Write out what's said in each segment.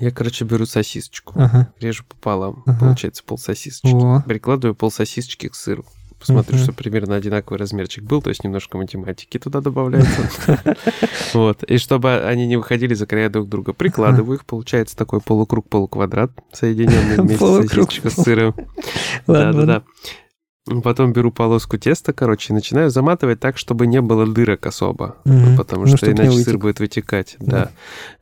Я, короче, беру сосисочку, Ага. режу пополам, Ага. получается пол сосисочки. О. Прикладываю пол сосисочки к сыру. Посмотрю, Мгм. что примерно одинаковый размерчик был, то есть немножко математики туда добавляется. Вот. И чтобы они не выходили за края друг друга, прикладываю их, получается такой полукруг-полуквадрат, соединенный вместе сосисочка с сыром. Да-да-да. Потом беру полоску теста, короче, и начинаю заматывать так, чтобы не было дырок особо. Мгм. Потому Ну, что иначе вытек. сыр будет вытекать. Да. Да.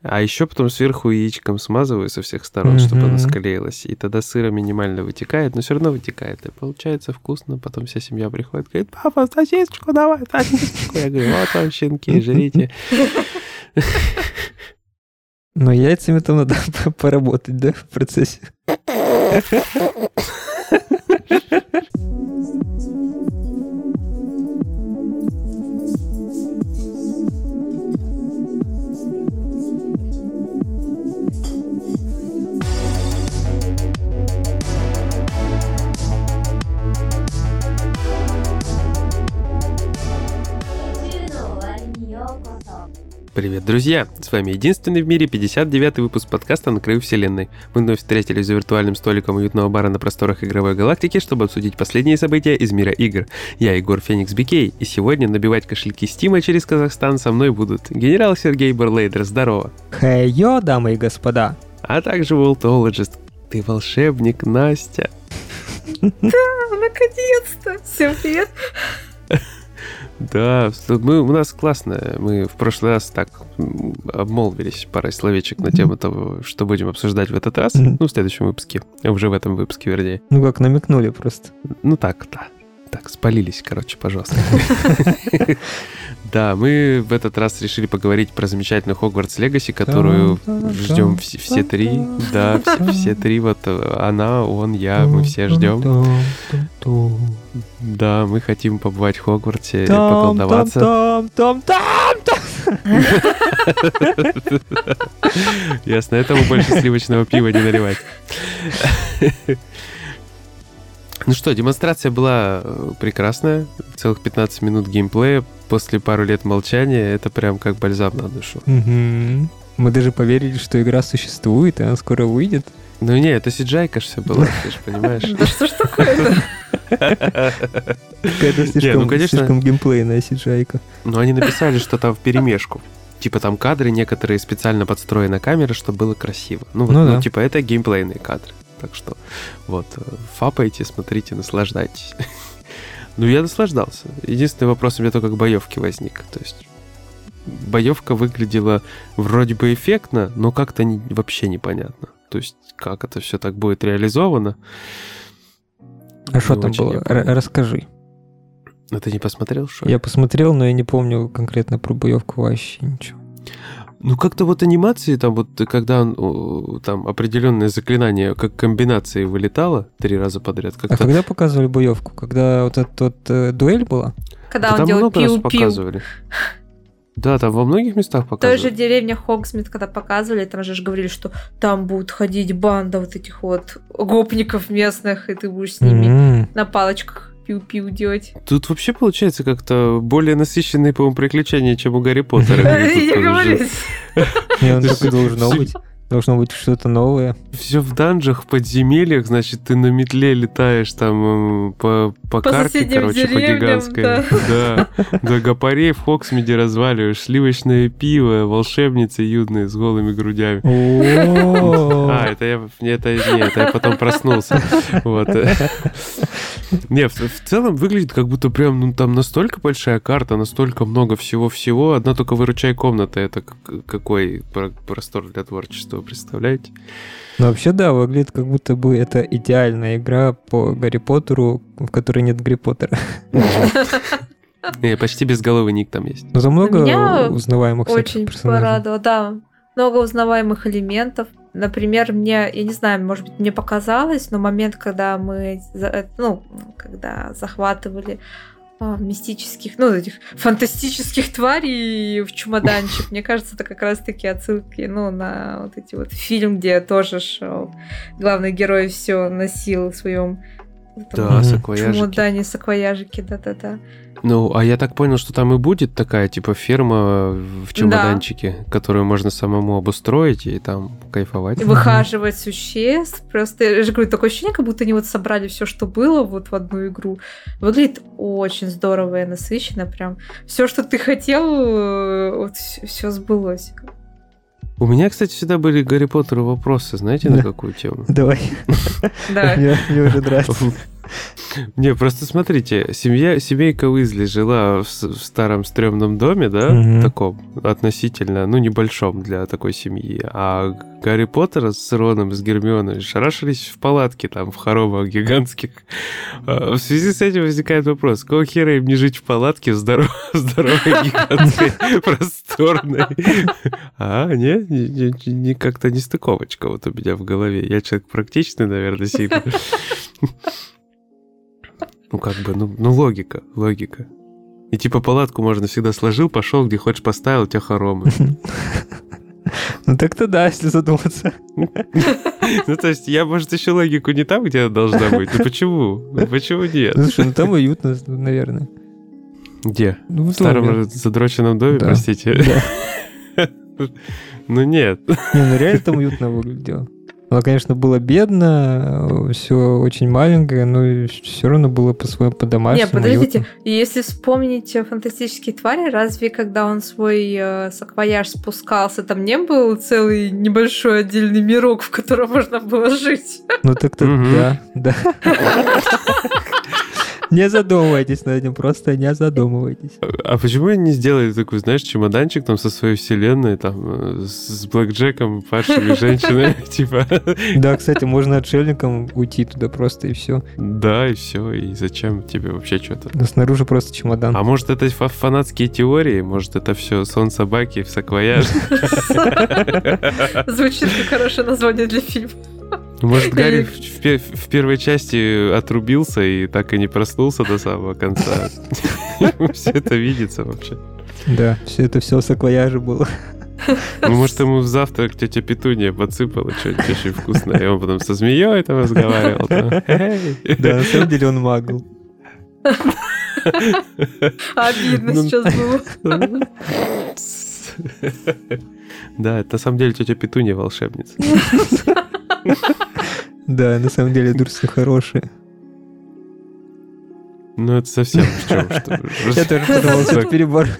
А еще потом сверху яичком смазываю со всех сторон, чтобы оно Мгм. склеилось. И тогда сыра минимально вытекает, но все равно вытекает. И получается вкусно. Потом вся семья приходит, говорит, папа, сосисочку давай, сосисочку. Я говорю, вот вам щенки, жрите. Но яйцами там надо поработать, да, в процессе? Привет, друзья! С вами единственный в мире 59-й выпуск подкаста «На краю вселенной». Мы вновь встретились за виртуальным столиком уютного бара на просторах игровой галактики, чтобы обсудить последние события из мира игр. Я Егор Феникс Бикей, и сегодня набивать кошельки Стима через Казахстан со мной будут генерал Сергей Барлейдер, здорово! Хей-йо, дамы и господа. А также Волтологист. Ты волшебник, Настя. Наконец-то! Всем привет! Да, мы, у нас классно. Мы в прошлый раз так обмолвились парой словечек на тему того, что будем обсуждать в этот раз. Ну, в следующем выпуске. Уже в этом выпуске, вернее. Ну как, намекнули просто. Ну так, да. Так, спалились, короче, пожалуйста. Да, мы в этот раз решили поговорить про замечательную Хогвартс Легаси, которую ждем все, все три. Да, все, все три. Вот э, она, он, я, мы все ждем. Да, мы хотим побывать в Хогвартсе, поколдоваться. Там, там, там, там. Ясно, этому больше сливочного пива не наливать. Ну что, демонстрация была э, прекрасная. Целых 15 минут геймплея. После пару лет молчания это прям как бальзам на душу. Мгм. Мы даже поверили, что игра существует, и она скоро выйдет. Ну не, это CGI-ка ж все было, ты же понимаешь. Да что ж такое-то? Какая-то слишком, ну, конечно. слишком геймплейная сиджайка. Но они написали, что там в перемешку. Типа там кадры некоторые специально подстроена камера, чтобы было красиво. Ну, вот, Ну ну, да. типа это геймплейные кадры. Так что вот, э, фапайте, смотрите, наслаждайтесь. Ну, я наслаждался. Единственный вопрос у меня только к боевке возник. То есть боевка выглядела вроде бы эффектно, но как-то не- вообще непонятно. То есть как это все так будет реализовано. А что Не там было? Расскажи. А ты не посмотрел, что ли? Я посмотрел, но я не помню конкретно про боевку вообще ничего. Ну, как-то вот анимации, там вот, когда он, там определенное заклинание, как комбинации вылетало три раза подряд, А как-то... когда показывали боевку? Когда вот эта вот э, дуэль была? Когда Да он там делал много раз пиу-пиу. показывали. Да, там во многих местах В той же показывали. деревне Хогсмит, когда показывали, там же говорили, что там будет ходить банда вот этих вот гопников местных, и ты будешь с ними М. на палочках пиу-пиу делать. Тут вообще получается как-то более насыщенные, по-моему, приключения, чем у Гарри Поттера. Я говорю, он так и должно быть. Должно быть что-то новое. Все в данжах, в подземельях, значит, ты на метле летаешь там э, по, по, По карте, короче, по гигантской. да. Да. Да, гопарей в Хоксмиде разваливаешь, сливочное пиво, волшебницы юдные с голыми грудями. А, это я, не, это, не, это я потом проснулся. Вот. Не, в, в целом выглядит как будто прям, ну, там настолько большая карта, настолько много всего-всего. Одна только выручай комната, это как- какой про- простор для творчества, представляете? Ну, вообще, да, выглядит как будто бы это идеальная игра по Гарри Поттеру, в которой нет Гарри Поттера. Не, почти безголовый ник там есть. Но за много узнаваемых Очень порадовало, да. Много узнаваемых элементов. Например, мне, я не знаю, может быть, мне показалось, но момент, когда мы, э, ну, когда захватывали мистических, ну, этих фантастических тварей в чемоданчик, мне кажется, это как раз-таки отсылки, ну, на вот эти вот фильм, где тоже шел главный герой все носил в своем Да, саквояжики. Чемодане, саквояжики, да-да-да. Ну, а я так понял, что там и будет такая, типа, ферма в чемоданчике, которую можно самому обустроить и там кайфовать. И выхаживать существ. Просто, я же говорю, такое ощущение, как будто они вот собрали все, что было вот в одну игру. Выглядит очень здорово и насыщенно. Прям все, что ты хотел, э, вот все сбылось. У меня, кстати, всегда были Гарри Поттеру вопросы, знаете, на Да. какую тему? Давай, Да. мне уже нравится. Не, просто смотрите, семья, семейка Уизли жила в, в старом стрёмном доме, да, Мгм. таком относительно, ну, небольшом для такой семьи, а Гарри Поттер с Роном, с Гермионой шарашились в палатке там, в хоромах гигантских. А, В связи с этим возникает вопрос, какого хера им не жить в палатке в здоров- здоровой, гигантской, просторной? А, не, не, не- не- как-то не стыковочка вот у меня в голове. Я человек практичный, наверное, сильно. Ну, как бы, ну, ну, логика, логика. И типа палатку можно всегда сложил, пошел, где хочешь поставил, у тебя хоромы. Ну так-то да, если задуматься. Ну, то есть я, может, еще логику не там, где она должна быть. Ну, почему? Ну, почему нет? Ну, слушай, ну там уютно, наверное. Где? Ну, В старом задроченном доме, простите? Ну, нет. Не, ну реально там уютно выглядело. Оно, конечно, было бедно, все очень маленькое, но все равно было по-своему Не, по-домашнему. подождите, уютно. если вспомнить э, фантастические твари, разве когда он свой э, саквояж спускался, там не был целый небольшой отдельный мирок, в котором можно было жить? Ну так-то да, да. Не задумывайтесь над этим, просто не задумывайтесь. А почему они не сделали такой, знаешь, чемоданчик там со своей вселенной, там, э, с блэкджеком, падшими женщинами, типа, Да, кстати, можно отшельником уйти туда просто и все. да, и все, и зачем тебе вообще что-то? Но снаружи просто чемодан. А может, это фа- фанатские теории? Может, это все сон собаки в саквояже? Звучит как хорошее название для фильма. Может, Гарри в, в в первой части отрубился и так и не проснулся до самого конца. Все это видится вообще. Да, все это все саквояже было. Ну, может, ему в завтрак тетя Петуния подсыпала что-нибудь очень вкусное, и он потом со змеей там разговаривал. Да, на самом деле он магл. Обидно Ну, сейчас было. Да, это на самом деле тетя Петуния волшебница. Да, на самом деле Дурсли хорошие. Ну, это совсем в чем, что... Я тоже подумал, что перебор.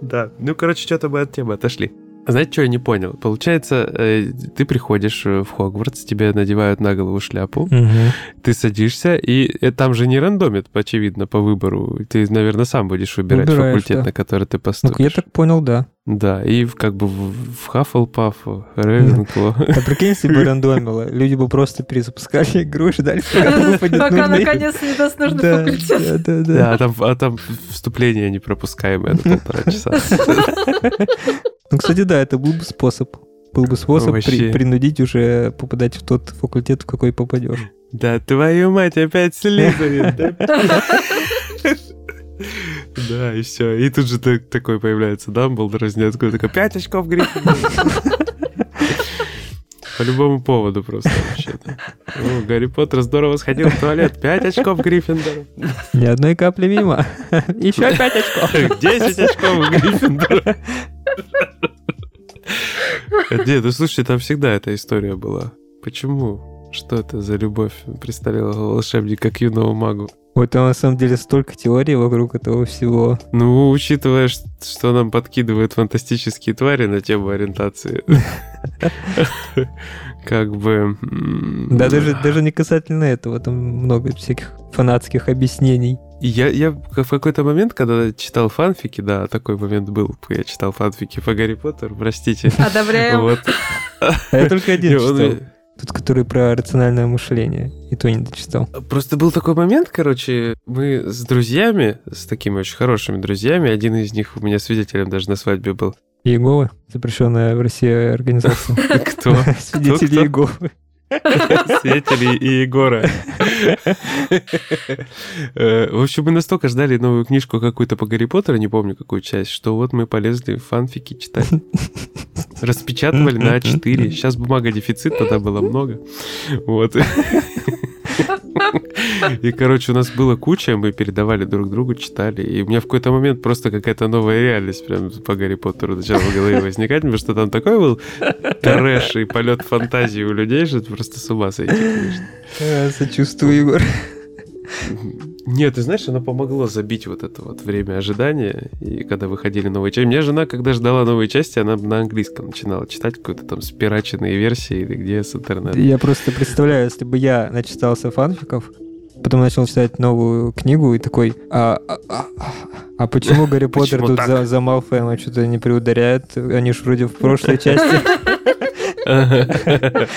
Да, ну, короче, что-то мы от темы отошли. Знаете, что я не понял? Получается, э, ты приходишь э, в Хогвартс, тебе надевают на голову шляпу, Мгм. ты садишься, и э, там же не рандомит, очевидно, по выбору. Ты, наверное, сам будешь выбирать Выбираешь, факультет, да. на который ты Ну, поступишь. я так понял, да. Да, и как бы в, Хаффлпаф, Ревенкло. А прикинь, если бы рандомило, люди бы просто перезапускали игру и ждали, пока выпадет Пока наконец не даст нужный факультет. да, да, а там, а вступление непропускаемое на полтора часа. Ну, кстати, да, это был бы способ. Был бы способ принудить уже попадать в тот факультет, в какой попадешь. Да твою мать, опять Слизерин. Да и все. И тут же так- такой появляется Дамблдор из ниоткуда, такой, пять очков Гриффиндора. По любому поводу просто вообще. да. О, Гарри Поттер здорово сходил в туалет. Пять очков Гриффиндора. Ни одной капли мимо. Еще пять очков. 10 очков Гриффиндора. Нет, ну слушайте, там всегда эта история была. Почему? Что это за любовь представляла волшебника к юному магу? Вот там на самом деле столько теорий вокруг этого всего. Ну, учитывая, что нам подкидывают фантастические твари на тему ориентации, как бы... Да, даже, даже не касательно этого, там много всяких фанатских объяснений. Я, я в какой-то момент, когда читал фанфики, да, такой момент был, я читал фанфики по Гарри Поттеру, простите. Одобряем. Вот. А я только один читал. Тот, который про рациональное мышление. И то не дочитал. Просто был такой момент, короче, мы с друзьями, с такими очень хорошими друзьями, один из них у меня свидетелем даже на свадьбе был. Иеговы, запрещенная в России организация. Кто? Свидетели? Иеговы. Свидетели и Егора. Э, В общем, мы настолько ждали новую книжку какую-то по Гарри Поттеру, не помню какую часть, что вот мы полезли фанфики читать. Распечатывали на А4. Сейчас бумага дефицит, тогда было много. Вот. И, короче, у нас было куча, мы передавали друг другу, читали. И у меня в какой-то момент просто какая-то новая реальность прям по Гарри Поттеру начала в голове возникать, потому что там такой был трэш и полет фантазии у людей, что просто с ума сойти, конечно. А, Сочувствую, Егор. Нет, ты знаешь, оно помогло забить вот это вот время ожидания, и когда выходили новые части. У меня жена, когда ждала новые части, она на английском начинала читать какую-то там спираченные версии или где с интернета. Я просто представляю, если бы я начитался фанфиков, потом начал читать новую книгу и такой, а, а, а, а почему Гарри Поттер Почему тут так? за, за Малфоем что-то не приударяет? Они ж вроде в прошлой части.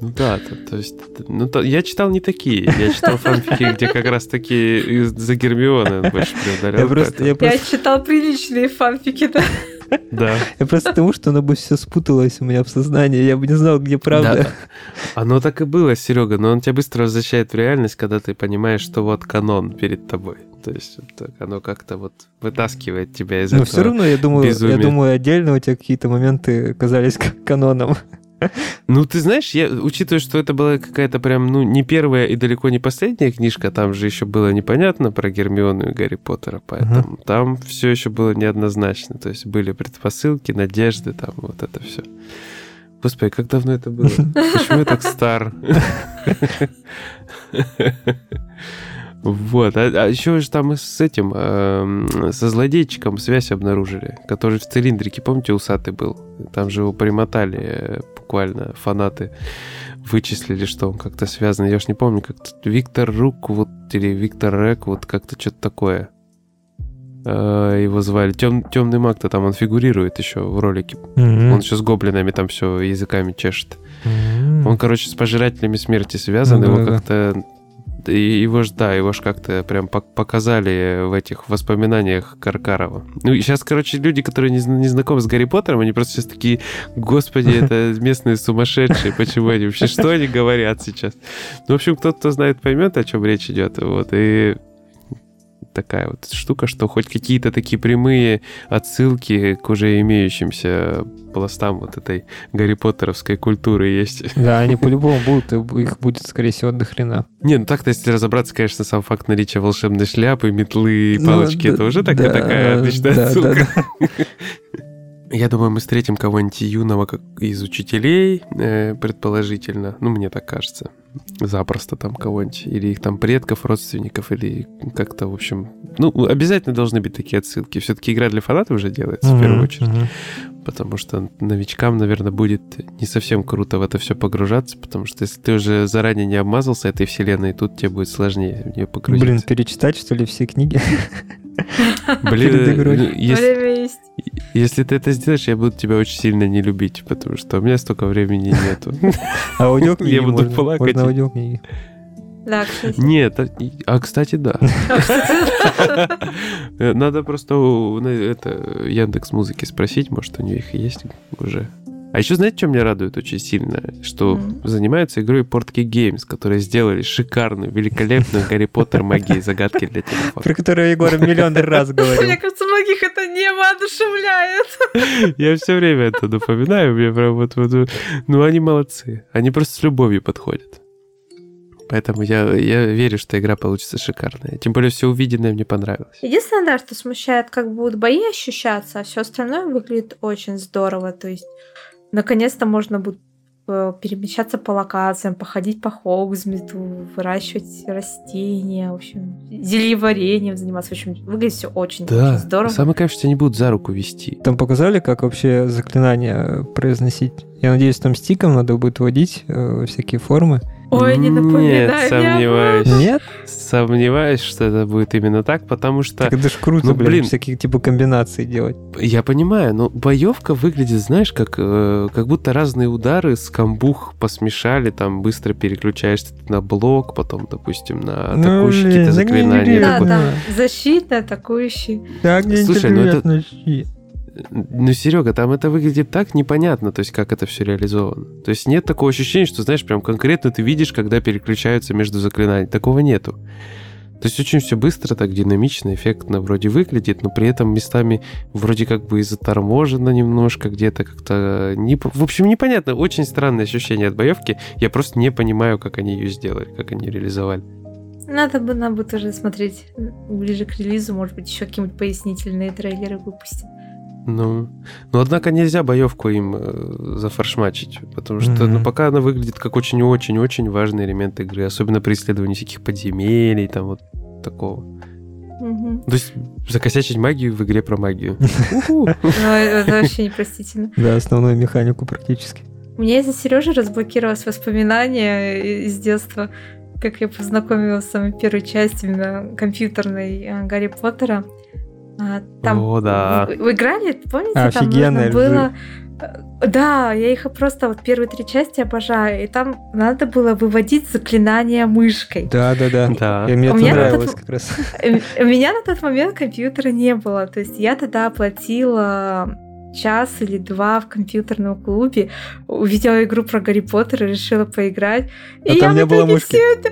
Ну да, то, то есть, ну, то- я читал не такие, я читал фанфики, где как раз таки за Гермиона больше преударял. Я просто, я Я просто, читал приличные фанфики, да. Да. я просто потому, что оно бы все спуталось у меня в сознании, я бы не знал, где правда. Да. Оно так и было, Серега, но он тебя быстро возвращает в реальность, когда ты понимаешь, что вот канон перед тобой. То есть так оно как-то вот вытаскивает тебя из Но этого. все равно, я думаю, я безумие. думаю, отдельно у тебя какие-то моменты казались каноном. Ну, ты знаешь, я, учитывая, что это была какая-то прям, ну, не первая и далеко не последняя книжка, там же еще было непонятно про Гермиону и Гарри Поттера, поэтому там все еще было неоднозначно. То есть были предпосылки, надежды, там вот это все. Господи, как давно это было? Почему я так стар? Вот, а, еще же там с этим, эм, со злодейчиком связь обнаружили, который в цилиндрике, помните, усатый был? Там же его примотали э, буквально фанаты вычислили, что он как-то связан. Я уж не помню, как Виктор Рук вот или Виктор Рек, вот как-то что-то такое. Э, Его звали. Тем, темный маг-то там он фигурирует еще в ролике. Он еще с гоблинами там все языками чешет. Он, короче, с пожирателями смерти связан, Ну его да-да. как-то... Его ж, да, его ж как-то прям пок- показали в этих воспоминаниях Каркарова. Ну, и сейчас, короче, люди, которые не, не знакомы с Гарри Поттером, они просто сейчас такие, господи, это местные сумасшедшие, почему они вообще, что они говорят сейчас? Ну, в общем, кто-то знает, поймет, о чем речь идет, вот, и такая вот штука, что хоть какие-то такие прямые отсылки к уже имеющимся пластам вот этой Гарри Поттеровской культуры есть. Да, они по-любому будут, и их будет, скорее всего, до хрена. Не, ну так-то, если разобраться, конечно, сам факт наличия волшебной шляпы, метлы и Ну, палочки, да, это уже так- да, такая отличная да, отсылка. да, Я думаю, мы встретим кого-нибудь юного из учителей, э, предположительно. Ну, мне так кажется. Запросто там кого-нибудь. Или их там предков, родственников, или как-то, в общем... Ну, обязательно должны быть такие отсылки. Все-таки игра для фанатов уже делается, в первую очередь. мгм. Потому что новичкам, наверное, будет не совсем круто в это все погружаться, потому что если ты уже заранее не обмазался этой вселенной, тут тебе будет сложнее в нее Блин, погрузиться. перечитать, что ли, все книги? Блин, перед игрой. ну, есть. Если ты это сделаешь, я буду тебя очень сильно не любить, потому что у меня столько времени нету. Аудиокниги Я буду плакать. можно аудиокниги. Да, кстати. Нет, а- а кстати, да. Надо просто это Яндекс Музыки спросить, может, у них есть уже. А еще знаете, что меня радует очень сильно? Что Мгм. занимаются игрой Portkey Games, которые сделали шикарную, великолепную Гарри Поттер магии загадки для телефона. Про которую Егор миллион раз Мне говорил. кажется, многих это не воодушевляет. Я все время это напоминаю, мне прям вот, вот, ну они молодцы, они просто с любовью подходят. Поэтому я, я верю, что игра получится шикарная. Тем более все увиденное мне понравилось. Единственное, да, что смущает, как будут бои ощущаться, а все остальное выглядит очень здорово. То есть, наконец-то можно будет э, перемещаться по локациям, походить по Хоузмиту, выращивать растения, в общем, зельеварением заниматься. В общем, выглядит все очень, очень здорово. самое кайф, что они будут за руку вести. Там показали, как вообще заклинания произносить. Я надеюсь, там стиком надо будет вводить э, всякие формы. Ой, не Нет, напоминай мне об сомневаюсь. Нет? Сомневаюсь, что это будет именно так, потому что Так это ж круто, Ну, блин, блин. всякие типа комбинации делать. Я понимаю, но боевка выглядит, знаешь, как, э, как будто разные удары с камбух посмешали, там быстро переключаешься на блок, потом, допустим, на Ну, атакующие блин, какие-то заклинания. Да, такой. там защитный, атакующий. Так Слушай, ну это-. Ну, Серега, там это выглядит так непонятно, то есть как это все реализовано. То есть нет такого ощущения, что, знаешь, прям конкретно ты видишь, когда переключаются между заклинаниями. Такого нету. То есть очень все быстро, так динамично, эффектно вроде выглядит, но при этом местами вроде как бы и заторможено немножко, где-то как-то... Не... В общем, непонятно. Очень странное ощущение от боевки. Я просто не понимаю, как они ее сделали, как они реализовали. Надо бы нам бы тоже смотреть ближе к релизу, может быть, еще какие-нибудь пояснительные трейлеры выпустить. Ну, но однако нельзя боевку им э, зафаршмачить, потому что, mm-hmm. ну, пока она выглядит как очень-очень-очень важный элемент игры, особенно при исследовании всяких подземелий, там вот такого. Мгм. То есть закосячить магию в игре про магию. Ну, это вообще непростительно. Да, основную механику практически. У меня из-за Сережи разблокировалось воспоминание из детства, как я познакомилась с самой первой частью именно компьютерной э, Гарри Поттера. А, Там О, да. Вы, вы играли? Помните, там Офигенная нужно было... э, Да, я их просто вот первые три части обожаю, и там надо было выводить заклинания мышкой. Да, да, да. Да. И мне У это меня на нравилось тот- как раз. У меня на тот момент компьютера не было. То есть я тогда оплатила час или два в компьютерном клубе, увидела игру про Гарри Поттера, решила поиграть. А и там я не было мышки? это-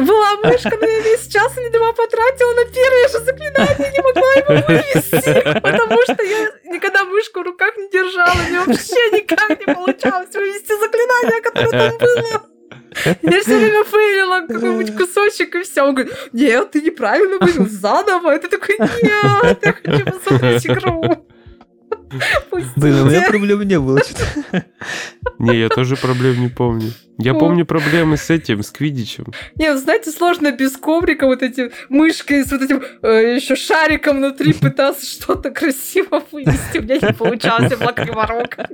Была мышка, но я весь час или два потратила на первое же заклинание, не могла его вывести, потому что я никогда мышку в руках не держала, мне вообще никак не получалось вывести заклинание, которое там было. Я все время фейлила какой-нибудь кусочек и все. Он говорит, нет, ты неправильно вывел, заново. Ты такой, нет, я хочу посмотреть игру. Блин, у меня проблем не было. Не, я тоже проблем не помню. Я помню проблемы с этим, с Квидичем. Не, ну, знаете, сложно без коврика вот эти мышкой с вот этим еще шариком внутри пытаться что-то красиво вывести. У меня не получалось, я была криворука.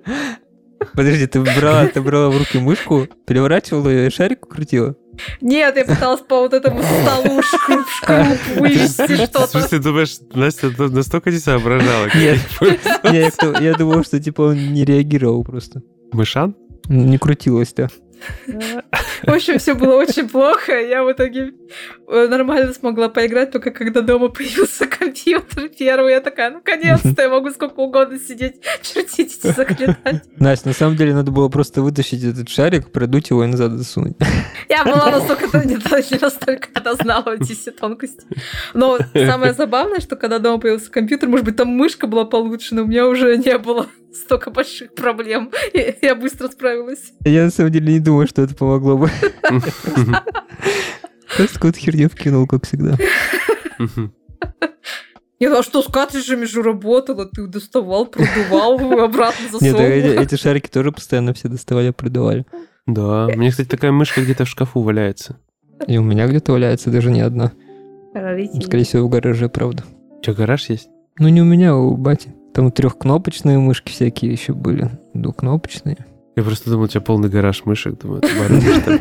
Подожди, ты брала, ты брала в руки мышку, переворачивала ее и шарик крутила? Нет, я пыталась по вот этому столу шкруп, шкруп вывести В что-то. смысле, думаешь, Настя настолько не соображала? Нет. я, думал, что типа он не реагировал просто. Мышан? Не крутилось, да. В общем, все было очень плохо. Я в итоге э, нормально смогла поиграть, только когда дома появился компьютер первый. Я такая, наконец-то я могу сколько угодно сидеть, чертить эти заклинания. Настя, на самом деле надо было просто вытащить этот шарик, продуть его и назад засунуть. Я была настолько, не, не настолько когда знала эти все тонкости. Но самое забавное, что когда дома появился компьютер, может быть, там мышка была получше, но у меня уже не было столько больших проблем. Я быстро справилась. Я на самом деле не думаю, что это помогло бы. Просто какую-то херню вкинул, как всегда. Я а что, с картриджами же работала, ты доставал, продувал, обратно Нет, засовывал. так эти, эти шарики тоже постоянно все доставали, продавали. Да, у меня, кстати, такая мышка где-то в шкафу валяется. И у меня где-то валяется даже не одна. Скорее всего, в гараже, правда. У тебя гараж есть? Ну, не у меня, а у бати. Там трехкнопочные мышки всякие еще были. Двухкнопочные. Я просто думал, у тебя полный гараж мышек. Думаю, это барыга, что ли?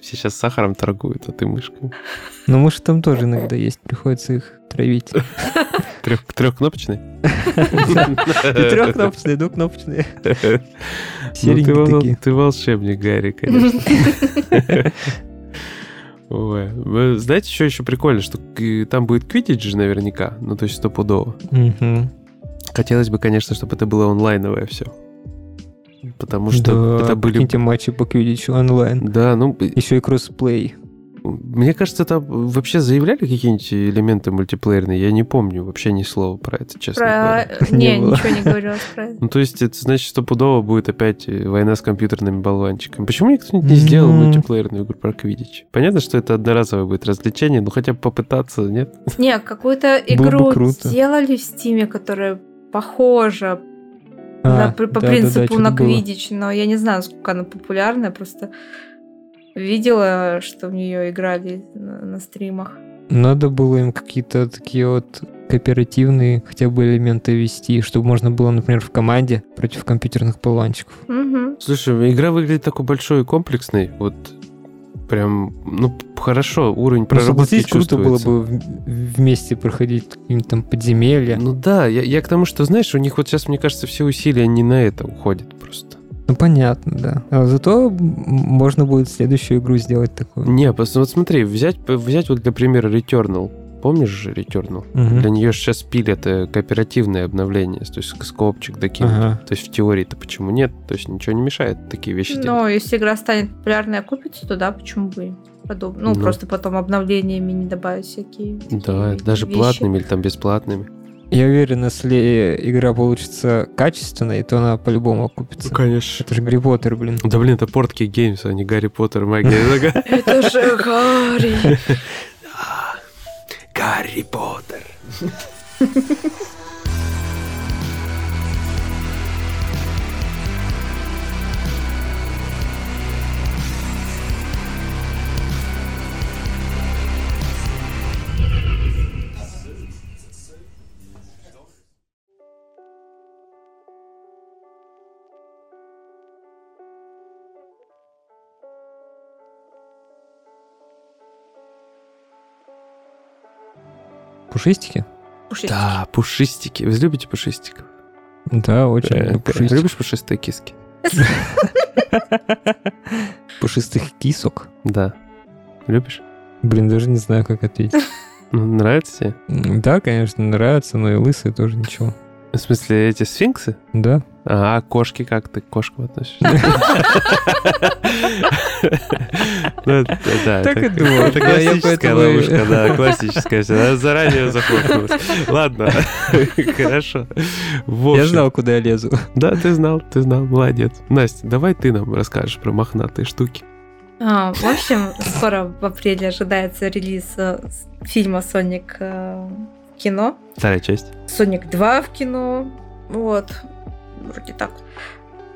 Все сейчас сахаром торгуют, а ты мышкой. Но мыши там тоже иногда есть, приходится их травить. Трех, трехкнопочный? И трехкнопочные, двухкнопочные. Ну, Серенькие такие. ты волшебник, Гарри, конечно. Ой. Вы Знаете, что еще прикольно? Что там будет квиддич же наверняка. Ну, то есть стопудово. Мгм. Хотелось бы, конечно, чтобы это было онлайновое все. Потому что Да, это были... матчи по квиддичу онлайн. Да, ну, Еще и кроссплей. Мне кажется, там вообще заявляли какие-нибудь элементы мультиплеерные. Я не помню вообще ни слова про это, честно Про... говоря. Не, Не было. ничего не говорилось про это. Ну, то есть, это значит, стопудово будет опять э, война с компьютерными болванчиками. Почему никто не сделал М. мультиплеерную игру про Квидич? Понятно, что это одноразовое будет развлечение, но хотя бы попытаться, нет? Не, какую-то игру круто. сделали в Стиме, которая похожа А, на- по да-да-да, принципу что-то на было. Квидич, но я не знаю, сколько она популярная, просто видела, что в нее играли на, на стримах. Надо было им какие-то такие вот кооперативные хотя бы элементы ввести, чтобы можно было, например, в команде против компьютерных болванчиков. Мгм. Слушай, игра выглядит такой большой и комплексной. Вот прям, ну, хорошо, уровень Ну, проработки согласитесь, круто было бы вместе проходить какие-нибудь там подземелья. Ну да, я, я к тому, что, знаешь, у них вот сейчас, мне кажется, все усилия не на это уходят просто. Ну, понятно, да. А зато можно будет следующую игру сделать такую. Не, просто вот смотри, взять, взять вот для примера Returnal. Помнишь же Returnal? Мгм. Для нее сейчас пилят кооперативное обновление, то есть скопчик докинуть. Ага. То есть в теории-то почему нет? То есть ничего не мешает такие вещи делать. Но если игра станет популярной окупится, то да, почему бы подобное. Ну, Ну. просто потом обновлениями не добавить всякие. Да, даже вещи. платными или там бесплатными. Я уверен, если игра получится качественной, то она по-любому окупится. конечно. Это же Гарри Поттер, блин. Да блин, это Портки Геймс, а не Гарри Поттер, магия. Это же Гарри! Гарри Поттер. Пушистики? Пушистики. Да, пушистики. Вы любите пушистиков? Да, очень Э, люблю ты пушистиков. Любишь пушистые киски? Пушистых кисок. Да. Любишь? Блин, даже не знаю, как ответить. Ну, Нравится тебе? Да, конечно, нравится, но и лысые тоже ничего. В смысле, эти сфинксы? Да. А, кошки как ты к кошкам относишься? Так и думал. Это классическая ловушка, да, классическая. Она заранее захлопнулась. Ладно, хорошо. Я знал, куда я лезу. Да, ты знал, ты знал, молодец. Настя, давай ты нам расскажешь про мохнатые штуки. А, в общем, скоро в апреле ожидается релиз э, фильма «Соник» э, в кино. Вторая часть, «Соник 2» в кино. Вот. Вроде так.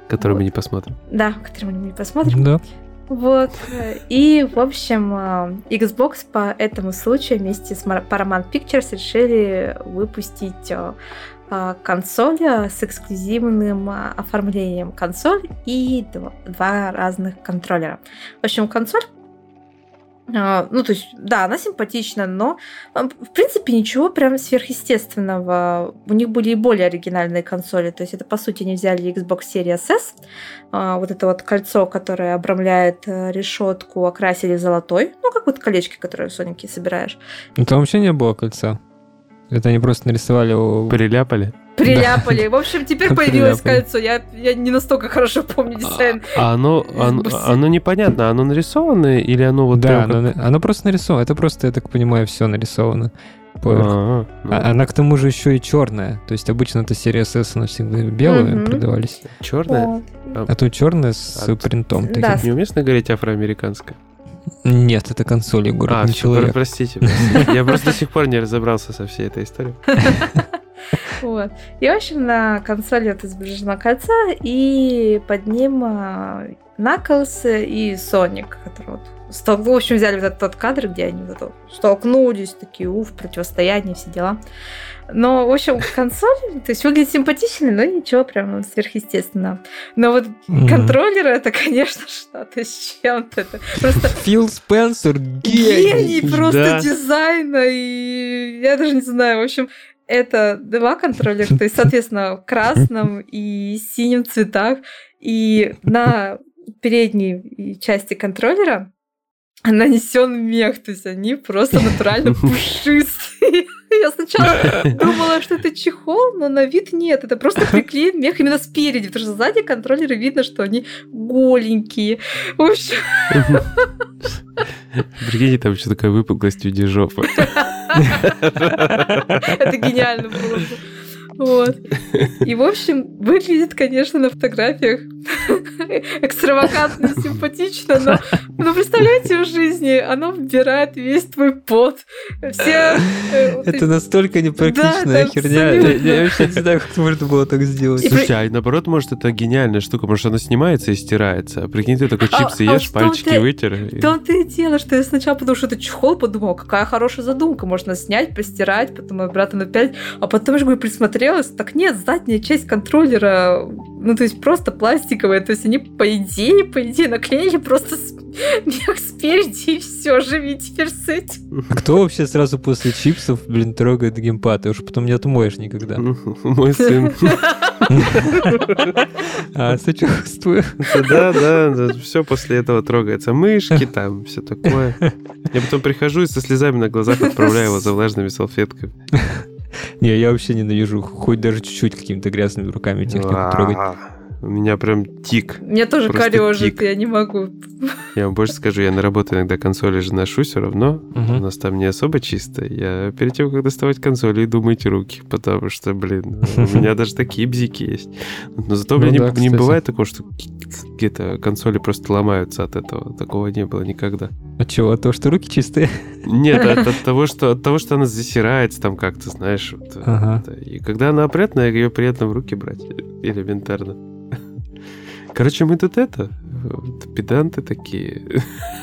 которую мы Вот. не посмотрим. Да, который мы не посмотрим. Да. Вот. И, в общем, э, Xbox по этому случаю вместе с Paramount Pictures решили выпустить э, э, консоль с эксклюзивным оформлением консоль и дв- два разных контроллера. В общем, консоль ну, то есть, да, она симпатична, но, в принципе, ничего прям сверхъестественного. У них были и более оригинальные консоли. То есть, это, по сути, они взяли Xbox Series S, а, вот это вот кольцо, которое обрамляет э, решетку, окрасили в золотой. Ну, как вот колечки, которые в Сонике собираешь. Ну там вообще не было кольца. Это они просто нарисовали его... Приляпали? Приляпали. В общем, теперь появилось кольцо. Я, я не настолько хорошо помню дизайн. А оно, оно, оно непонятно, оно нарисованное или оно вот да, оно, оно просто нарисовано. Это просто, я так понимаю, все нарисовано. поверх. А, ну, А- Она к тому же еще и черная. То есть обычно это серия SS, она всегда белые Мгм. продавались. черное? Вот. А тут черная с А, принтом. таким. да. Неуместно говорить афроамериканское? Нет, это консоль, Егор, А, не человек. про- простите. простите. Я просто до сих пор не разобрался со всей этой историей. Вот. И, в общем, на консоли вот изображено кольцо, и под ним Наклс и Соник, которые вот стол- в общем, взяли вот этот тот кадр, где они вот это столкнулись, такие, уф, противостояние, все дела. Но, в общем, консоль, то есть выглядит симпатично, но ничего прям сверхъестественного. Но вот Мгм. контроллер это, конечно, что-то с чем-то. Это просто Фил Спенсер гений. гений просто Да. дизайна, и я даже не знаю, в общем, это два контроллера, то есть, соответственно, в красном и синем цветах, и на передней части контроллера нанесен мех, то есть они просто натурально пушистые. Я сначала думала, что это чехол, но на вид нет. Это просто приклеен мех именно спереди, потому что сзади контроллеры видно, что они голенькие. В общем, Прикиньте, там еще такая выпуклость в виде жопы. Это гениально было бы. Вот. И, в общем, выглядит, конечно, на фотографиях экстравагантно и симпатично, но, но представляете, в жизни оно вбирает весь твой пот. Все... э, Это настолько непрактичная это херня. Я, абсолютно. я вообще не знаю, как можно было так сделать. Слушайте, а наоборот, может, это гениальная штука, может, она снимается и стирается. А прикинь, ты такой А- чипсы а ешь, том-то- пальчики вытер. и- В том-то и дело, что я сначала подумала, что это чехол, подумала, какая хорошая задумка, можно снять, постирать, потом обратно опять, а потом же говорю, присмотрелась, так нет, задняя часть контроллера, ну то есть просто пластиковая, то есть они по идее, по идее наклеили просто мех спереди и все, живи теперь с этим. А кто вообще сразу после чипсов, блин, трогает геймпад? Ты уж потом не отмоешь никогда. Мой сын. А, сочувствую. Да, да, все после этого трогается. Мышки там, все такое. Я потом прихожу и со слезами на глазах отправляю его за влажными салфетками. Не, я вообще ненавижу, хоть даже чуть-чуть какими-то грязными руками технику трогать. У меня прям тик. Мне тоже Просто корежит, тик. я не могу. Я вам больше скажу, я на работу иногда консоли же ношу все равно. Мгм. У нас там не особо чисто. Я перед тем, как доставать консоли, иду мыть руки, потому что, блин, у меня даже такие бзики есть. Но зато, Ну блин, не- да, не, кстати. бывает такого, что где-то консоли просто ломаются от этого. Такого не было никогда. От чего? От того, что руки чистые? Нет, от, от того, что от того, что она засирается там как-то, знаешь. вот, Ага. это. И когда она опрятная, ее приятно в руки брать. Элементарно. Короче, мы тут это, вот, педанты такие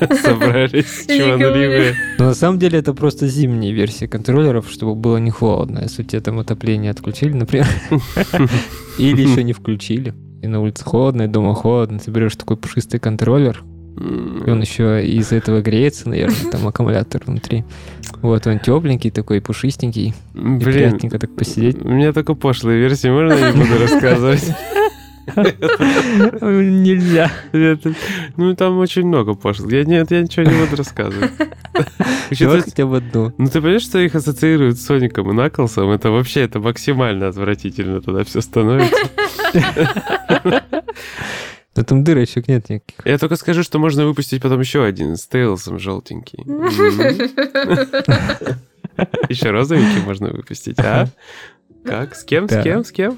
собрались, чванливые. Но на самом деле это просто зимние версии контроллеров, чтобы было не холодно. Если у тебя там отопление отключили, например, или еще не включили, и на улице холодно, и дома холодно, ты берешь такой пушистый контроллер, и он еще из этого греется, наверное, там аккумулятор внутри. Вот он тепленький такой, пушистенький, и Блин, приятненько так посидеть. у меня только пошлые версии, можно я не буду рассказывать? Нельзя. Ну, там очень много пошлых. Я, нет, я ничего не буду рассказывать. Давай хотя бы одну. Ну, ты понимаешь, что их ассоциируют с Соником и Наклсом? Это вообще, это максимально отвратительно тогда все становится. Но там дырочек нет никаких. Я только скажу, что можно выпустить потом еще один с Тейлсом желтенький. Еще розовенький можно выпустить, а? Как? С кем? С Да. кем? С кем?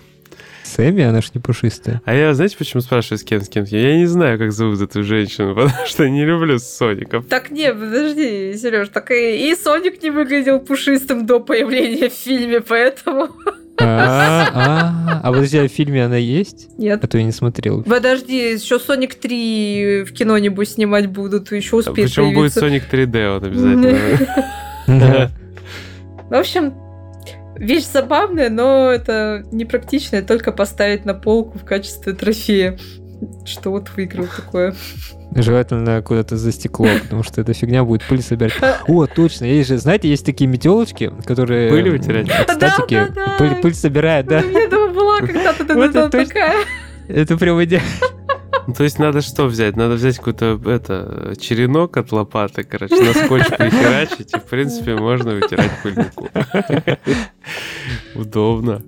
Сэмми, она ж не пушистая. А я, знаете, почему спрашиваю, с кем, с кем? Я не знаю, как зовут эту женщину, потому что не люблю Соников. Так не, подожди, Сереж, так и, и Соник не выглядел пушистым до появления в фильме, поэтому А, а, а подожди, а в фильме она есть? нет. А то я не смотрел. Подожди, еще Соник 3 в кино нибудь снимать будут, еще успеет Причем будет появиться. Соник 3D, он обязательно. В общем, вещь забавная, но это непрактичная, только поставить на полку в качестве трофея. Что вот выиграл такое. Желательно куда-то за стекло, потому что эта фигня будет пыль собирать. О, точно, есть же, знаете, есть такие метелочки, которые... Пыль вытирать? м, от Да, статики да, да. Пыль, пыль собирает, да? У меня дома была когда-то да, Вот да, такая. Это прям идеально. Ну, То есть надо что взять? Надо взять какой-то это черенок от лопаты, короче, на скотч прихерачить, и, в принципе, можно вытирать пыльнику. Удобно.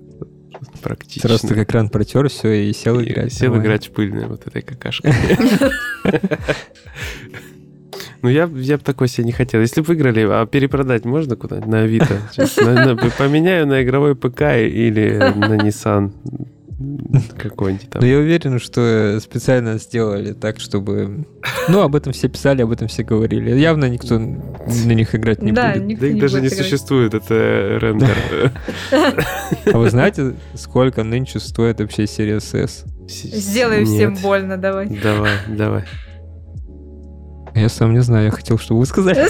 Практично. Сразу так экран протер, все, и сел И играть. Сел нормально. играть в пыльной вот этой какашкой. Ну, я, я бы такой себе не хотел. Если бы выиграли, а перепродать можно куда-нибудь на Авито? Поменяю на игровой ПК или на Nissan какой-нибудь там. Но я уверен, что специально сделали так, чтобы... Ну, об этом все писали, об этом все говорили. Явно никто на них играть не Да, будет. никто Да их не даже будет не играть. существует, это рендер. А вы знаете, сколько нынче стоит вообще серия S? Сделай всем больно, давай. Давай, давай. Я сам не знаю, я хотел, чтобы вы сказали.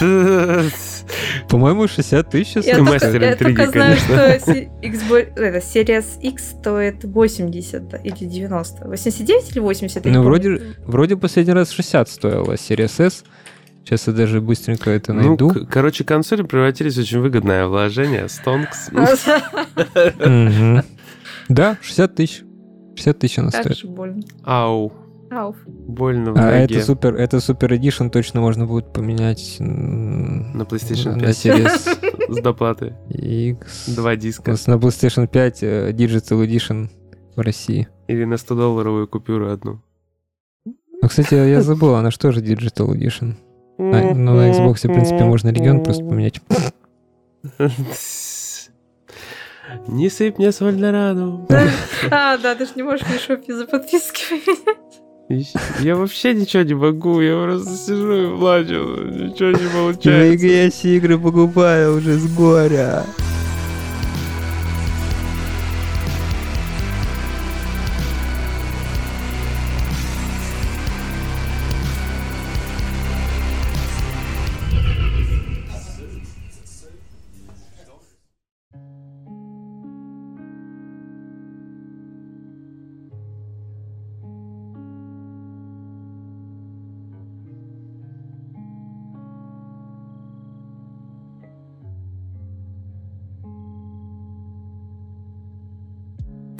По-моему, 60 тысяч. Я стоит. только, мастер я интриги, только знаю, конечно. что Xbox, это, Series X стоит 80 или 90. 89 или 80? я не Ну, вроде, вроде последний раз 60 стоила серия S. Сейчас я даже быстренько это Ну, найду. к- короче, консоли превратились в очень выгодное вложение. Стонкс. Да, 60 тысяч. 60 тысяч она стоит. Ау, Ауф. больно в А ноге. это супер, это супер Edition точно можно будет поменять На PlayStation на 5 Series с доплаты. X. Два диска. на PlayStation 5 э, Digital Edition в России. Или на 100-долларовую купюру одну. Ну, кстати, я забыл, она что же Digital Edition? А, ну, на Xbox, в принципе, можно регион просто поменять. Не сыпь мне соль на рану. А, да, ты же не можешь в шопе за подписки поменять. Я вообще ничего не могу, я просто сижу и плачу, ничего не Я получается. игры покупаю уже с горя.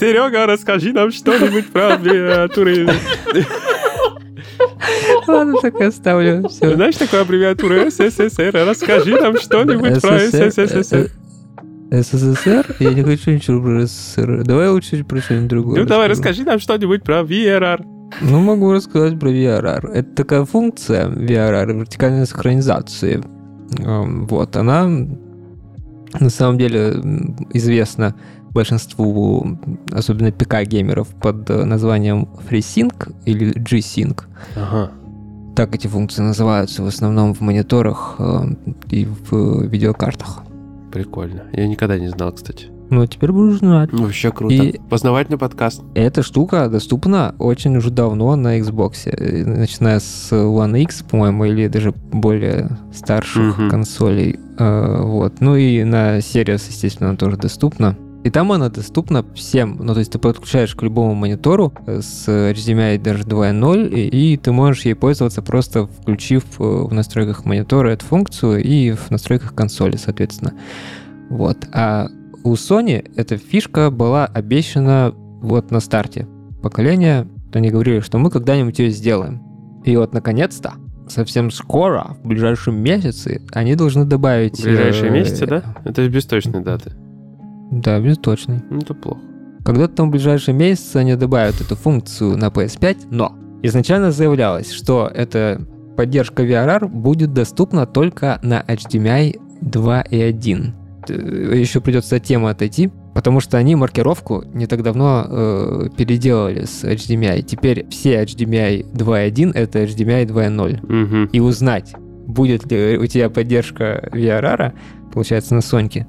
Серега, расскажи нам что-нибудь про аббревиатуры. Ладно, так и оставлю. Все. Знаешь такую аббревиатуру СССР? Расскажи нам что-нибудь про СССР. СССР? Я не хочу ничего про СССР. Давай лучше про что-нибудь другое. Ну, давай расскажи нам что-нибудь про VRR. Ну, могу рассказать про VRR. Это такая функция VRR, вертикальной синхронизации. Эм, Вот, она на самом деле известна большинству, особенно ПК-геймеров, под э, названием FreeSync или G-Sync. Ага. Так эти функции называются в основном в мониторах э, и в видеокартах. Прикольно. Я никогда не знал, кстати. Ну, а теперь будешь знать. Вообще круто. И- Познавательный подкаст. Эта штука доступна очень уже давно на Xbox, э, начиная с One X, по-моему, или даже более старших Мгм. консолей. Э, Вот. Ну и на Series, естественно, тоже доступна. И там она доступна всем. Ну, то есть ты подключаешь к любому монитору э, с HDMI даже 2.0, и, и ты можешь ей пользоваться просто включив э, в настройках монитора эту функцию и в настройках консоли, соответственно. Вот. А у Sony эта фишка была обещана вот на старте поколения. Они говорили, что мы когда-нибудь ее сделаем. И вот, наконец-то, совсем скоро, в ближайшем месяце, они должны добавить... В ближайшие э, месяцы, да? Это без точной даты. Да, без точной. Ну, это плохо. Когда-то там в ближайшие месяцы они добавят эту функцию на PS5, но изначально заявлялось, что эта поддержка VRR будет доступна только на HDMI 2.1. Э, Еще придется от темы отойти, потому что они маркировку не так давно э, переделали с HDMI. Теперь все HDMI 2.1 это HDMI 2.0 Угу. и узнать, будет ли у тебя поддержка VRR, получается, на Соньке,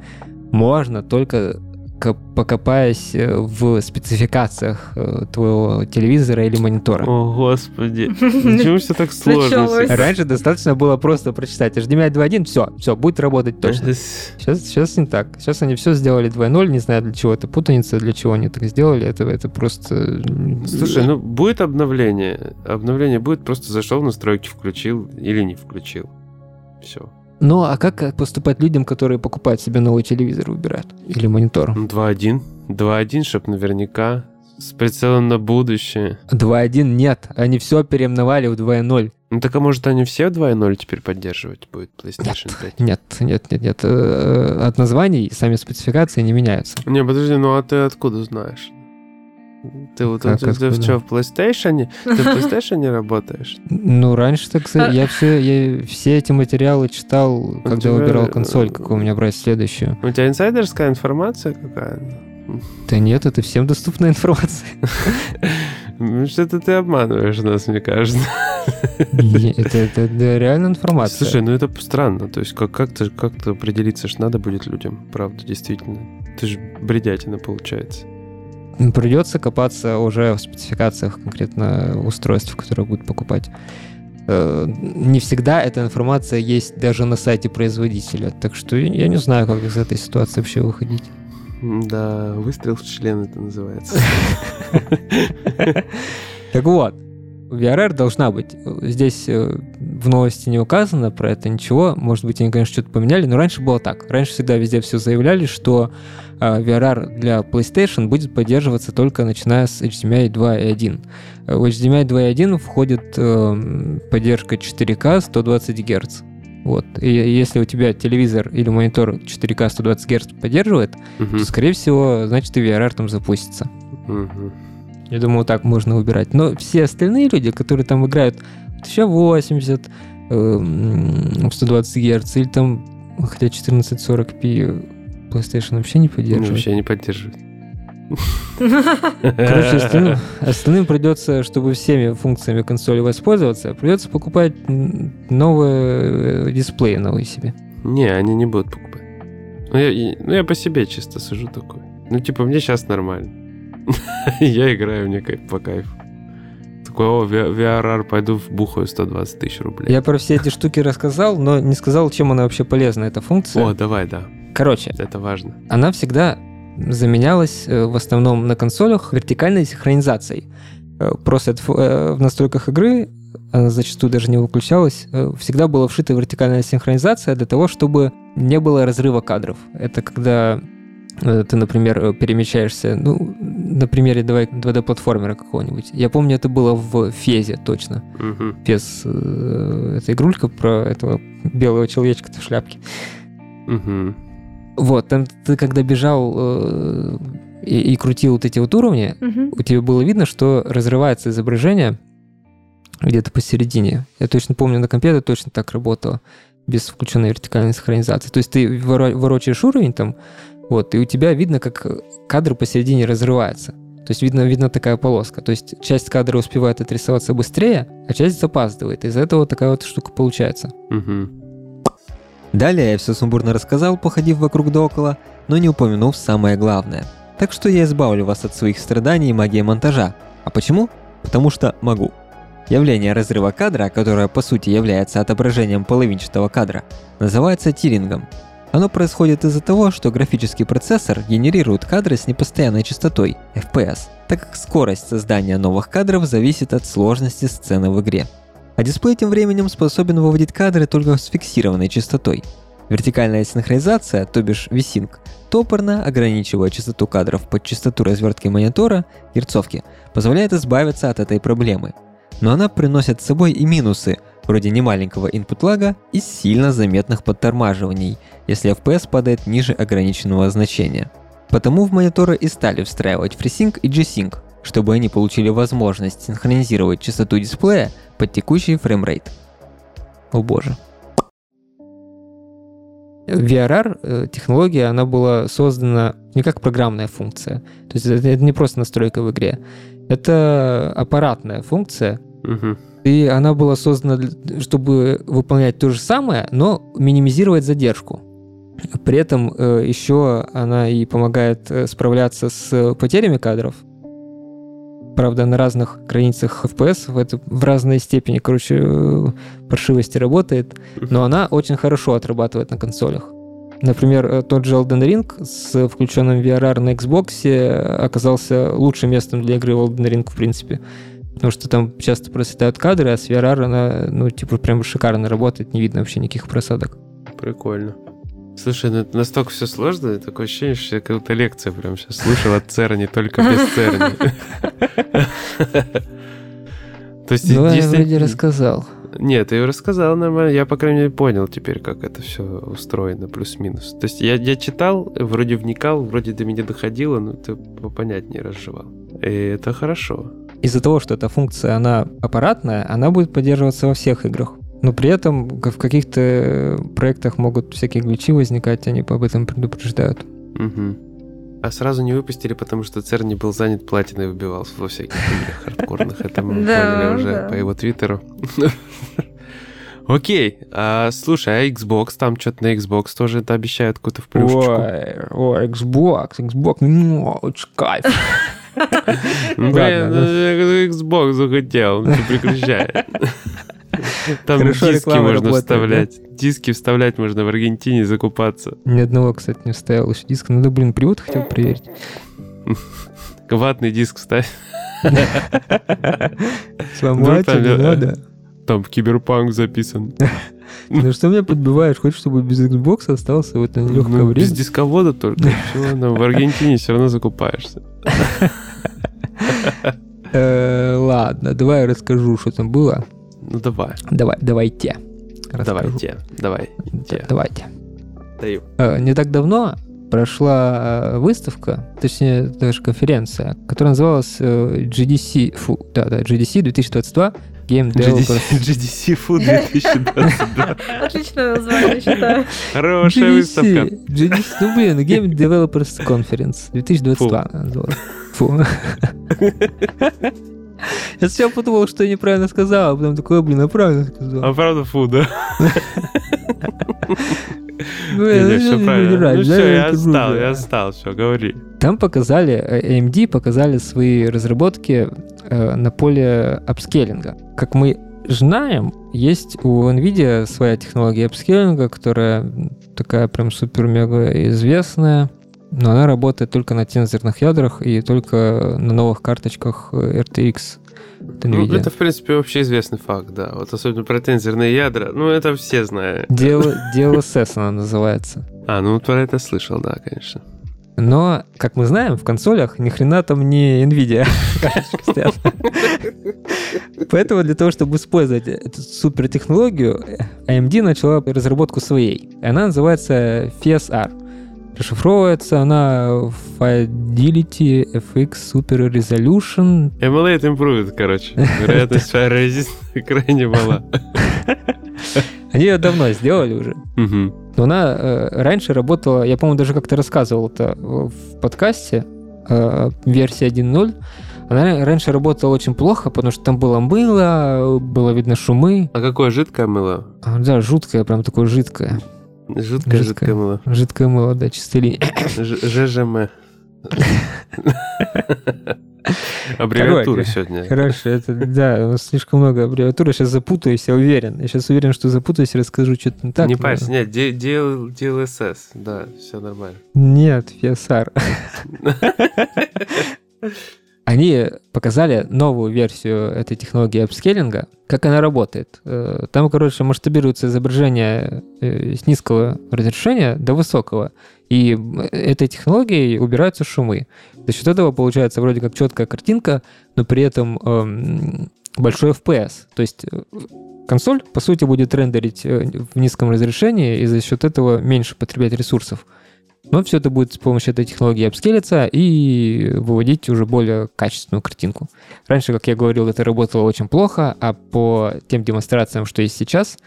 можно только ко- покопаясь э, в спецификациях э, твоего телевизора или монитора. О, господи. Почему все так сложно? Раньше достаточно было просто прочитать HDMI 2.1, все, все, будет работать точно. Сейчас, сейчас не так. Сейчас они все сделали 2.0, не знаю для чего это путаница, для чего они так сделали, это, это просто... Слушай, ну будет обновление. Обновление будет, просто зашел в настройки, включил или не включил. Все. Ну, а как поступать людям, которые покупают себе новый телевизор, выбирают? Или монитор? 2.1. 2.1, чтоб наверняка с прицелом на будущее. 2.1 нет, они все переименовали в 2.0. Ну так а может они все 2.0 теперь поддерживать будет PlayStation 5? Нет, нет, нет, нет. э, От названий сами спецификации не меняются. Не, подожди, ну а ты откуда знаешь? Ты вот Как ты, ты откуда? что, в PlayStation? Ты в PlayStation работаешь? Ну, раньше, так сказать, я все, я все эти материалы читал, когда тебя, выбирал э, консоль, какую мне брать следующую. У тебя инсайдерская информация какая? Да нет, это всем доступная информация. Ну, Что-то ты обманываешь нас, мне кажется. Это, это, это реально информация. Слушай, ну это странно. То есть как- как-то как приделиться ж надо будет людям. Правда, действительно. Ты же бредятина получается. Придется копаться уже в спецификациях конкретно устройств, которые будут покупать. Э, Не всегда эта информация есть даже на сайте производителя. Так что я я не знаю, как из этой ситуации вообще выходить. Да, выстрел в член это называется. Так вот, VRR должна быть. Здесь э, в новости не указано про это ничего. Может быть, они, конечно, что-то поменяли, но раньше было так. Раньше всегда везде все заявляли, что э, VRR для PlayStation будет поддерживаться только начиная с HDMI 2.1. Э, В HDMI 2.1 входит э, поддержка 4К 120 Гц. Вот. И если у тебя телевизор или монитор 4К 120 Гц поддерживает, Мгм. то, скорее всего, значит, и VRR там запустится. Мгм. Я думаю, так можно выбирать. Но все остальные люди, которые там играют 1080, эм, в 120 Гц, или там, хотя 1440p PlayStation вообще не Ну, поддерживает. Вообще не поддерживает. Короче, остальным, остальным придется, чтобы всеми функциями консоли воспользоваться, придется покупать новые э, дисплеи новые себе. Не, они не будут покупать. Ну я, ну, я по себе чисто сижу такой. Ну, типа, мне сейчас нормально. Я играю, мне кайф, по кайфу. Такой, о, VRR, пойду вбухаю 120 тысяч рублей. Я про все эти штуки рассказал, но не сказал, чем она вообще полезна, эта функция. О, давай, да. Короче, Это важно. она всегда заменялась э, в основном на консолях вертикальной синхронизацией. Э, Просто это э, в настройках игры она зачастую даже не выключалась. Всегда была вшита вертикальная синхронизация для того, чтобы не было разрыва кадров. Это когда ты, например, э, перемещаешься, ну, на примере давай 2D-платформера какого-нибудь. Я помню, это было в Фезе точно. Мгм. Фез э, это игрулька про этого белого человечка в шляпке. Мгм. Вот, там ты когда бежал э, и, и крутил вот эти вот уровни, Мгм. у тебя было видно, что разрывается изображение где-то посередине. Я точно помню, на компе это точно так работало, без включенной вертикальной синхронизации. То есть ты воро- ворочаешь уровень там, вот, и у тебя видно, как кадр посередине разрывается. То есть видно, видно такая полоска. То есть часть кадра успевает отрисоваться быстрее, а часть запаздывает. Из-за этого такая вот штука получается. Мгм. Далее я все сумбурно рассказал, походив вокруг да около, но не упомянув самое главное. Так что я избавлю вас от своих страданий магией монтажа. А почему? Потому что могу. Явление разрыва кадра, которое по сути является отображением половинчатого кадра, называется тирингом. Оно происходит из-за того, что графический процессор генерирует кадры с непостоянной частотой FPS, так как скорость создания новых кадров зависит от сложности сцены в игре. А дисплей тем временем способен выводить кадры только с фиксированной частотой. Вертикальная синхронизация, то бишь VSync, топорно, ограничивая частоту кадров под частоту развертки монитора, герцовки, позволяет избавиться от этой проблемы. Но она приносит с собой и минусы, вроде немаленького input лага и сильно заметных подтормаживаний, если FPS падает ниже ограниченного значения. Потому в мониторы и стали встраивать FreeSync и G-Sync, чтобы они получили возможность синхронизировать частоту дисплея под текущий фреймрейт. О боже. VRR э, технология, она была создана не как программная функция. То есть это, не просто настройка в игре. Это аппаратная функция, Мгм. И она была создана, чтобы выполнять то же самое, но минимизировать задержку. При этом э, еще она и помогает э, справляться с потерями кадров. Правда, на разных границах FPS в, это, в разной степени, короче, э, паршивости работает, но она очень хорошо отрабатывает на консолях. Например, тот же Elden Ring с включенным VRR на Xbox оказался лучшим местом для игры в Elden Ring, в принципе. Потому что там часто просветают кадры, а с VRR она, ну, типа, прям шикарно работает, не видно вообще никаких просадок. Прикольно. Слушай, ну это настолько все сложно, такое ощущение, что я какую-то лекцию прям сейчас слушал от Церни, только без Церни. То есть, Ну, я вроде рассказал. Нет, ты рассказал нормально. Я, по крайней мере, понял теперь, как это все устроено, плюс-минус. То есть я, я читал, вроде вникал, вроде до меня доходило, но ты попонятнее разжевал. И это хорошо. Из-за того, что эта функция, она аппаратная, она будет поддерживаться во всех играх. Но при этом в каких-то э, проектах могут всякие глючи возникать, они об этом предупреждают. Мгм. А сразу не выпустили, потому что Церни был занят платиной выбивал во всяких играх хардкорных. Это мы поняли уже по его твиттеру. Окей, а, слушай, а Xbox, там что-то на Xbox тоже это обещают какую-то вплюшечку. Ой, ой, Xbox, Xbox, ну, очень кайф. Блин, ну. ну, Xbox захотел, ну прекращай. Там Хорошо диски можно работает, вставлять. Диски вставлять можно в Аргентине закупаться. Ни одного, кстати, не вставил еще диск. Надо, блин, привод хотел проверить. Ватный диск ставь. Сломать не надо. Там киберпанк записан. Ну что меня подбиваешь? Хочешь, чтобы без Xbox остался в это нелегкое Ну, без время? дисковода только. В Аргентине все равно закупаешься. Э, Ладно, давай я расскажу, что там было. Ну давай, Давай, давайте. Давайте, давай, Да, те, Давайте. даю. Э, Не так давно прошла э, выставка, точнее даже конференция, которая называлась GDC, фу, да, да, GDC 2022 Game Developers. GDC Food 2022. Отличное название, считаю. Хорошая выставка. GDC, ну блин, Game Developers Conference 2022 она называлась. Фу. Я сначала подумал, что я неправильно сказал, а потом такой, «О, блин, я правильно сказал. А правда фу, да? Ну, я- не, я все не правильно. Ну все, я отстал, я отстал, все, говори. Там показали, э, AMD показали свои разработки э, на поле апскейлинга. Как мы знаем, есть у NVIDIA своя технология апскейлинга, которая такая прям супер-мега известная, но она работает только на тензорных ядрах и только на новых карточках э, RTX Ну, это, в принципе, общеизвестный факт, да. Вот особенно про тензорные ядра. Ну, это все знают. Дело- DLSS она называется. А, ну, про это слышал, да, конечно. Но, как мы знаем, в консолях ни хрена там не NVIDIA. Поэтому для того, чтобы использовать эту супертехнологию, AMD начала разработку своей. Она называется FSR. расшифровывается она Fidelity FX Super Resolution. Emulate Improved, короче. Вероятность Fire крайне мала. Они ее давно сделали уже. Мгм. Но она э, раньше работала, я, по-моему, даже как-то рассказывал это в подкасте, э, версия 1.0. Она раньше работала очень плохо, потому что там было мыло, было видно шумы. А какое жидкое мыло? А, Да, жуткое, прям такое жидкое. Жидкое, Жидкое. жидкое мыло. Жидкое мыло, да, чистой линии. ЖЖМ. Аббревиатуры сегодня. Хорошо, это, да, у нас слишком много аббревиатур, я сейчас запутаюсь, я уверен. Я сейчас уверен, что запутаюсь и расскажу что-то не так. Не но- парься, нет, D- DL DLSS, да, все нормально. Нет, FSR. Они показали новую версию этой технологии апскейлинга, как она работает. Э, Там, короче, масштабируется изображение э, с низкого разрешения до высокого. И э, этой технологией убираются шумы. За счет этого получается вроде как четкая картинка, но при этом эм, большой FPS. То есть э, консоль, по сути, будет рендерить э, в низком разрешении и за счет этого меньше потреблять ресурсов. Но все это будет с помощью этой технологии апскелиться и выводить уже более качественную картинку. Раньше, как я говорил, это работало очень плохо, а по тем демонстрациям, что есть сейчас,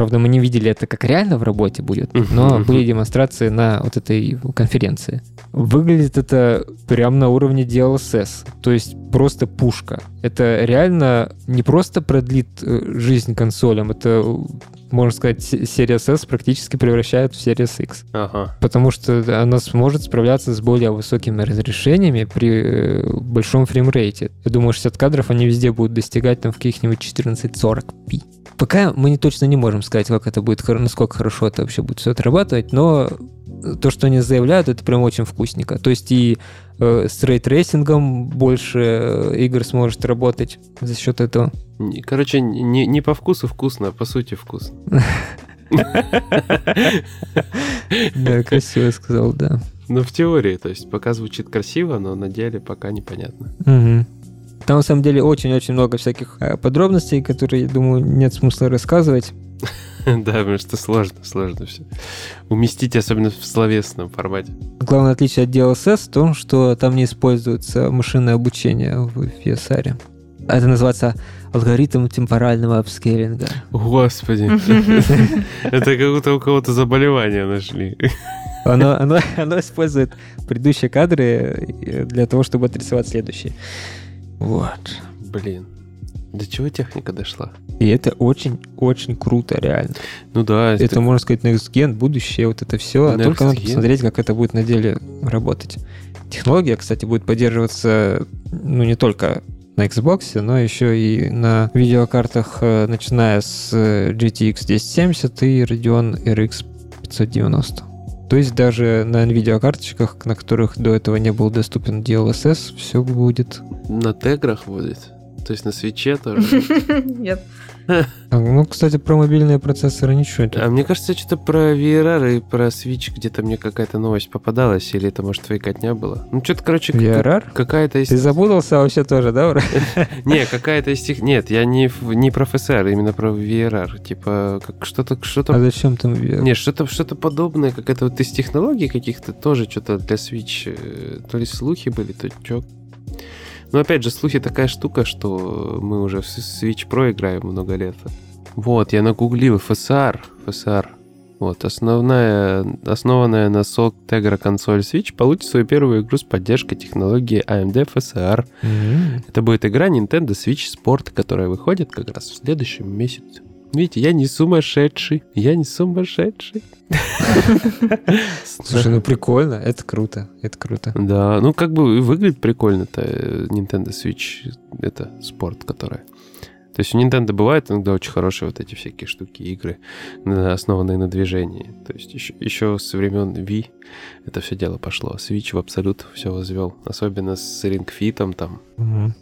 правда, мы не видели это, как реально в работе будет, но были демонстрации на вот этой конференции. Выглядит это прям на уровне DLSS, то есть просто пушка. Это реально не просто продлит э, жизнь консолям, это, можно сказать, Series S практически превращает в Series X. Ага. Потому что она сможет справляться с более высокими разрешениями при э, большом фреймрейте. Я думаю, 60 кадров они везде будут достигать там в каких-нибудь 1440p. Пока мы не точно не можем сказать, как это будет, насколько хорошо это вообще будет все отрабатывать, но то, что они заявляют, это прям очень вкусненько. То есть и э, с ray tracing ом больше э, игр сможет работать за счет этого. Короче, не, не по вкусу вкусно, а по сути вкусно. Да, красиво сказал, да. Ну, в теории, то есть пока звучит красиво, но на деле пока непонятно. Там на самом деле очень-очень много всяких э, подробностей, которые, я думаю, нет смысла рассказывать. Да, потому что сложно, сложно все. Уместить, особенно в словесном формате. Главное отличие от DLSS в том, что там не используется машинное обучение в FSR. Это называется алгоритм темпорального апскейлинга. Господи, это как будто у кого-то заболевание нашли. Оно, оно, оно использует предыдущие кадры э, для того, чтобы отрисовать следующие. Вот. Блин, до чего техника дошла? И это очень-очень круто, реально. Ну да, Это, можно сказать, next gen, будущее, вот это все. Next Только надо посмотреть, как это будет на деле работать. Технология, кстати, будет поддерживаться, ну, не только на Xbox, но еще и на видеокартах, э, начиная с э, GTX 1070 и Radeon RX 590. То есть даже на NVIDIA карточках, на которых до этого не был доступен DLSS, все будет. на теграх будет. То есть на свече тоже. Нет. А, Ну, кстати, про мобильные процессоры ничего. А мне кажется, что-то про VRR и про Switch где-то мне какая-то новость попадалась, или это, может, твоекотня была? Ну, что-то, короче, как- VRR? какая-то из... Ты запутался вообще тоже, да? Не, какая-то из тех... Нет, я не, не про FSR, именно про VRR. Типа, как что-то... что-то... А зачем там VR? Не, что-то что подобное, какая-то вот из технологий каких-то тоже что-то для Switch. э, То ли слухи были, то чё. Но опять же, слухи такая штука, что мы уже в Switch Pro играем много лет. Вот, я нагуглил FSR. FSR. Вот, основная, основанная на SOC Tegra консоль Switch получит свою первую игру с поддержкой технологии AMD FSR. М. Это будет игра Nintendo Switch Sport, которая выходит как раз в следующем месяце. Видите, я не сумасшедший. Я не сумасшедший. Слушай, ну прикольно, это круто, это круто. Да, ну как бы выглядит прикольно-то э, Nintendo Switch, это спорт, которая. То есть у Nintendo бывают иногда очень хорошие вот эти всякие штуки, игры, основанные на движении. То есть еще, еще со времен Wii это все дело пошло. Switch в абсолют все возвел. Особенно с Ring Fit там. Мгм.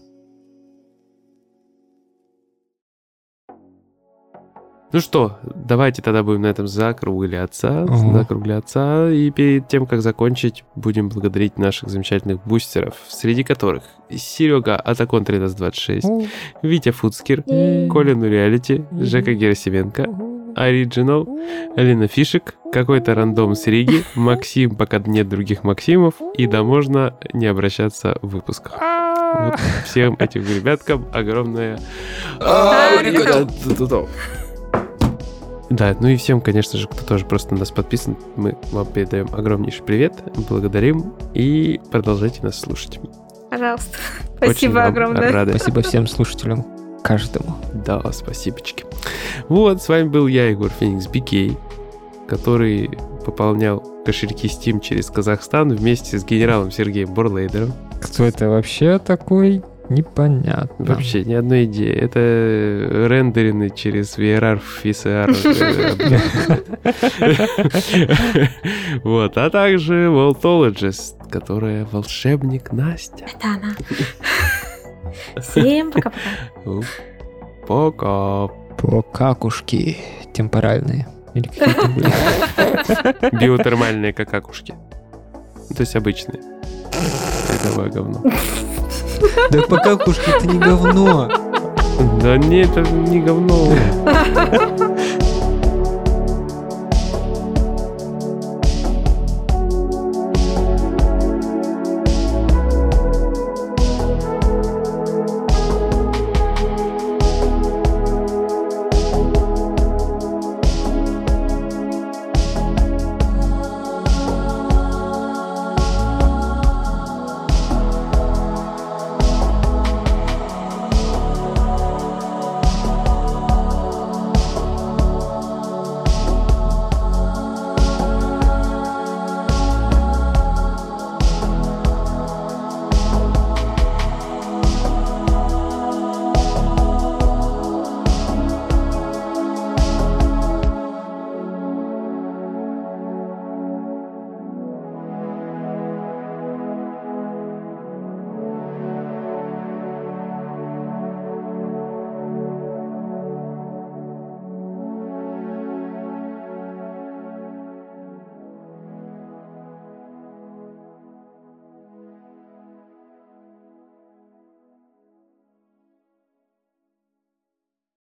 Ну что, давайте тогда будем на этом закругляться, Ага. закругляться. И перед тем, как закончить, будем благодарить наших замечательных бустеров, среди которых Серега Атакон 1326, Витя Фудскер, Колин Реалити, Жека Герасименко, Original, Алина Фишек, какой-то рандом с Риги, Максим, пока нет других Максимов, и да можно не обращаться в выпусках. Вот всем этим ребяткам огромное... Да, ну и всем, конечно же, кто тоже просто на нас подписан, мы вам передаем огромнейший привет, благодарим и продолжайте нас слушать. Пожалуйста. Очень Спасибо вам огромное. рады. Спасибо всем слушателям, каждому. Да, спасибочки. Вот, с вами был я, Егор Феникс Бикей, который пополнял кошельки Steam через Казахстан вместе с генералом Сергеем Борлейдером. Кто это вообще такой? Непонятно. Вообще ни одной идеи. Это рендерины через VRR VCR. Вот, а также Voltologist, которая волшебник Настя. Это она. Всем пока-пока. Пока. По какушки темпоральные. Или какие-то были. Биотермальные какакушки. То есть обычные. Это говно. Да по какушке это не говно. Да не, это не говно.